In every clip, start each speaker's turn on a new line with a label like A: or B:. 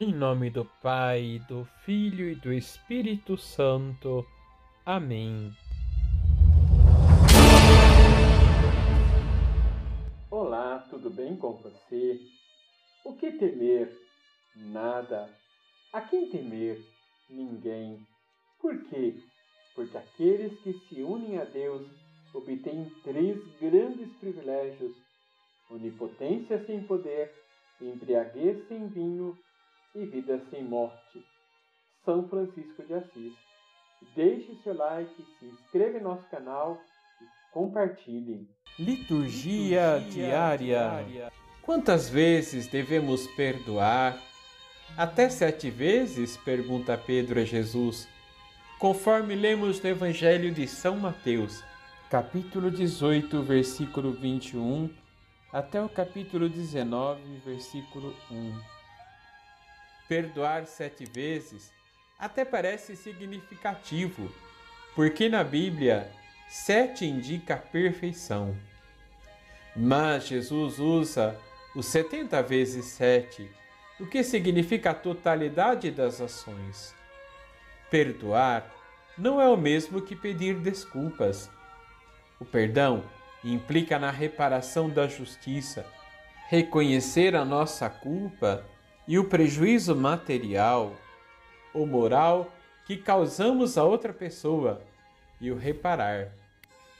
A: Em nome do Pai, do Filho e do Espírito Santo. Amém.
B: Olá, tudo bem com você? O que temer? Nada. A quem temer? Ninguém. Por quê? Porque aqueles que se unem a Deus obtêm três grandes privilégios: onipotência sem poder, embriaguez sem vinho e vida sem morte. São Francisco de Assis. Deixe seu like, se inscreva em nosso canal e compartilhe.
A: Liturgia, Liturgia diária. diária. Quantas vezes devemos perdoar? Até sete vezes? pergunta Pedro a Jesus, conforme lemos no Evangelho de São Mateus, capítulo 18, versículo 21, até o capítulo 19, versículo 1 perdoar sete vezes até parece significativo, porque na Bíblia sete indica a perfeição. Mas Jesus usa os 70 vezes sete, o que significa a totalidade das ações. Perdoar não é o mesmo que pedir desculpas. O perdão implica na reparação da justiça, reconhecer a nossa culpa e o prejuízo material ou moral que causamos a outra pessoa e o reparar.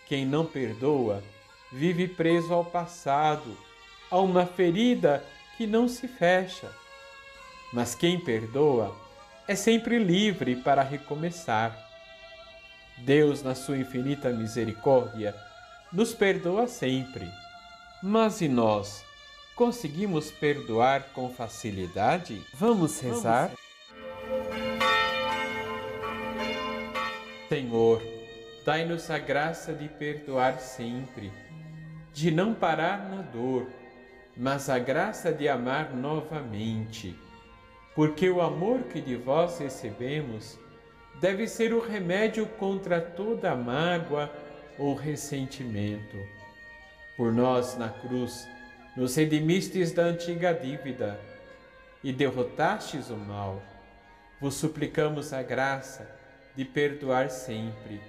A: Quem não perdoa vive preso ao passado, a uma ferida que não se fecha. Mas quem perdoa é sempre livre para recomeçar. Deus, na sua infinita misericórdia, nos perdoa sempre. Mas e nós? Conseguimos perdoar com facilidade? Vamos rezar? Senhor, dai-nos a graça de perdoar sempre, de não parar na dor, mas a graça de amar novamente, porque o amor que de vós recebemos deve ser o remédio contra toda mágoa ou ressentimento. Por nós na cruz, nos redimistes da antiga dívida e derrotastes o mal. Vos suplicamos a graça de perdoar sempre,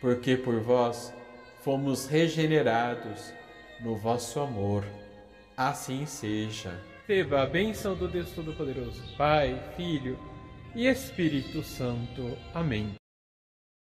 A: porque por vós fomos regenerados no vosso amor. Assim seja. Receba a bênção do Deus Todo-Poderoso, Pai, Filho e Espírito Santo. Amém.